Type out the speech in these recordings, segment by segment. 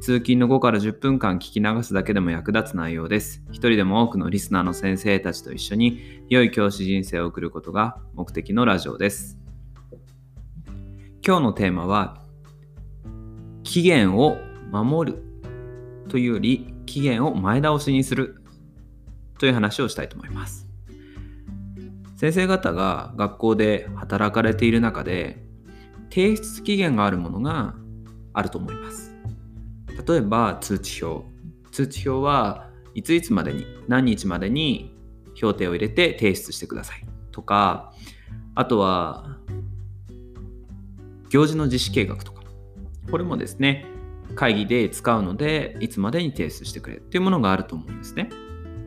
通勤の5から10分間聞き流すだけでも役立つ内容です。一人でも多くのリスナーの先生たちと一緒に良い教師人生を送ることが目的のラジオです。今日のテーマは期限を守るというより期限を前倒しにするという話をしたいと思います。先生方が学校で働かれている中で提出期限があるものがあると思います。例えば通知表。通知表はいついつまでに何日までに評定を入れて提出してください。とかあとは行事の実施計画とか。これもですね会議で使うのでいつまでに提出してくれっていうものがあると思うんですね、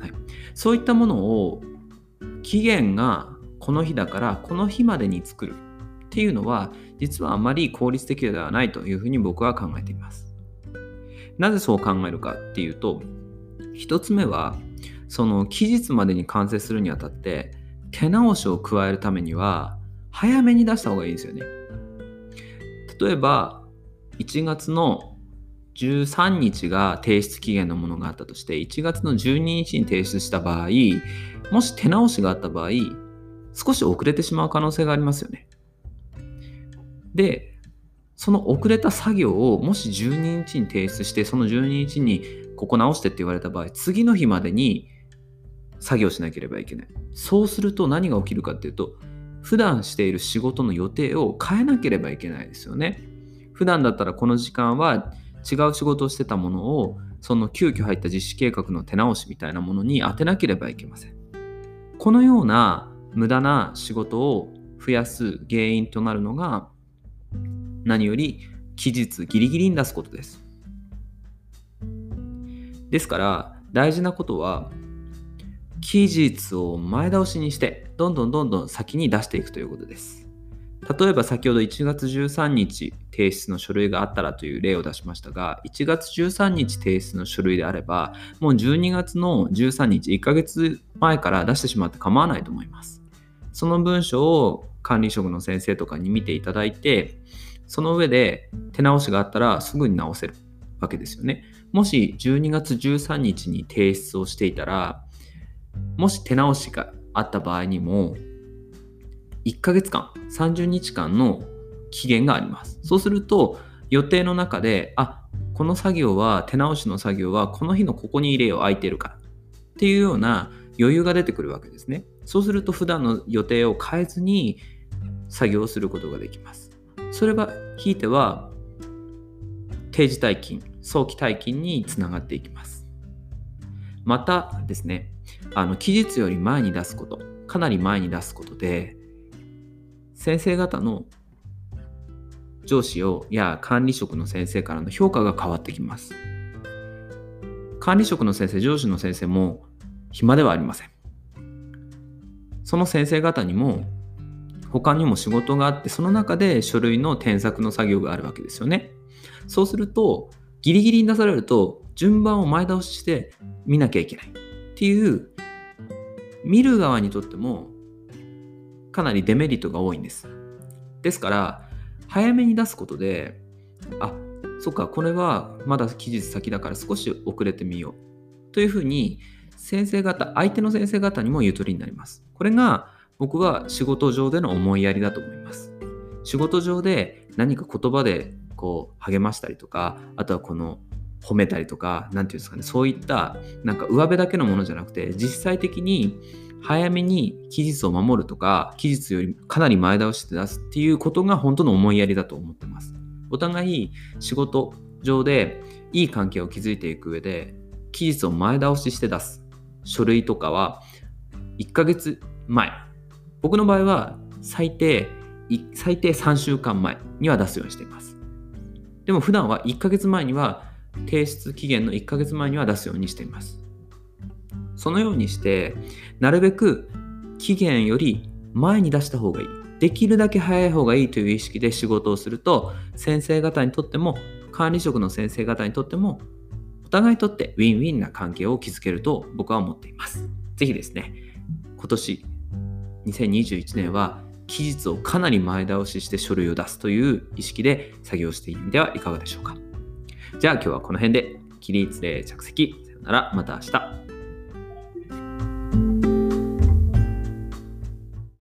はい、そういったものを期限がこの日だからこの日までに作るっていうのは実はあまり効率的ではないというふうに僕は考えています。なぜそう考えるかっていうと一つ目はその期日までに完成するにあたって手直しを加えるためには早めに出した方がいいんですよね。例えば1月の13日が提出期限のものがあったとして1月の12日に提出した場合もし手直しがあった場合少し遅れてしまう可能性がありますよね。でその遅れた作業をもし12日に提出してその12日にここ直してって言われた場合次の日までに作業しなければいけない。そうすると何が起きるかっていうと普段している仕事の予定を変えなければいけないですよね。普段だったらこの時間は違う仕事をしてたものをその急遽入った実施計画の手直しみたいなものに当てなければいけません。このような無駄な仕事を増やす原因となるのが何より期日ギリギリに出すことです。ですから大事なことは期日を前倒しにしてどんどんどんどん先に出していくということです。例えば先ほど1月13日提出の書類があったらという例を出しましたが1月13日提出の書類であればもう12月の13日1ヶ月前から出してしまって構わないと思います。その文章を管理職の先生とかに見ていただいてその上で手直しがあったらすぐに直せるわけですよね。もし12月13日に提出をしていたらもし手直しがあった場合にも1ヶ月間30日間の期限があります。そうすると予定の中であこの作業は手直しの作業はこの日のここに入れよう空いてるからっていうような余裕が出てくるわけですね。そうすると普段の予定を変えずに作業することができます。それはひいては定時退勤早期退勤につながっていきます。またですねあの期日より前に出すことかなり前に出すことで先生方の上司をや管理職の先生からの評価が変わってきます。管理職の先生上司の先生も暇ではありません。その先生方にも他にも仕事があってその中で書類の添削の作業があるわけですよね。そうするとギリギリに出されると順番を前倒しして見なきゃいけない。っていう見る側にとってもかなりデメリットが多いんです。ですから早めに出すことであそっかこれはまだ期日先だから少し遅れてみよう。というふうに先生方相手の先生方にもゆとりになります。これが僕は仕事上での思いやりだと思います。仕事上で何か言葉でこう励ましたりとかあとはこの褒めたりとか何て言うんですかねそういったなんか上辺だけのものじゃなくて実際的に早めに期日を守るとか期日よりかなり前倒して出すっていうことが本当の思いやりだと思ってます。お互い仕事上でいい関係を築いていく上で期日を前倒しして出す書類とかは1ヶ月前僕の場合は最低最低3週間前には出すようにしています。でも普段は1ヶ月前には提出期限の1ヶ月前には出すようにしています。そのようにしてなるべく期限より前に出した方がいい。できるだけ早い方がいいという意識で仕事をすると先生方にとっても管理職の先生方にとってもお互いにとってウィンウィンな関係を築けると僕は思っています。是非ですね今年2021年は期日をかなり前倒しして書類を出すという意識で作業してみてはいかがでしょうか。じゃあ今日はこの辺で起立例着席。さよなら。また明日。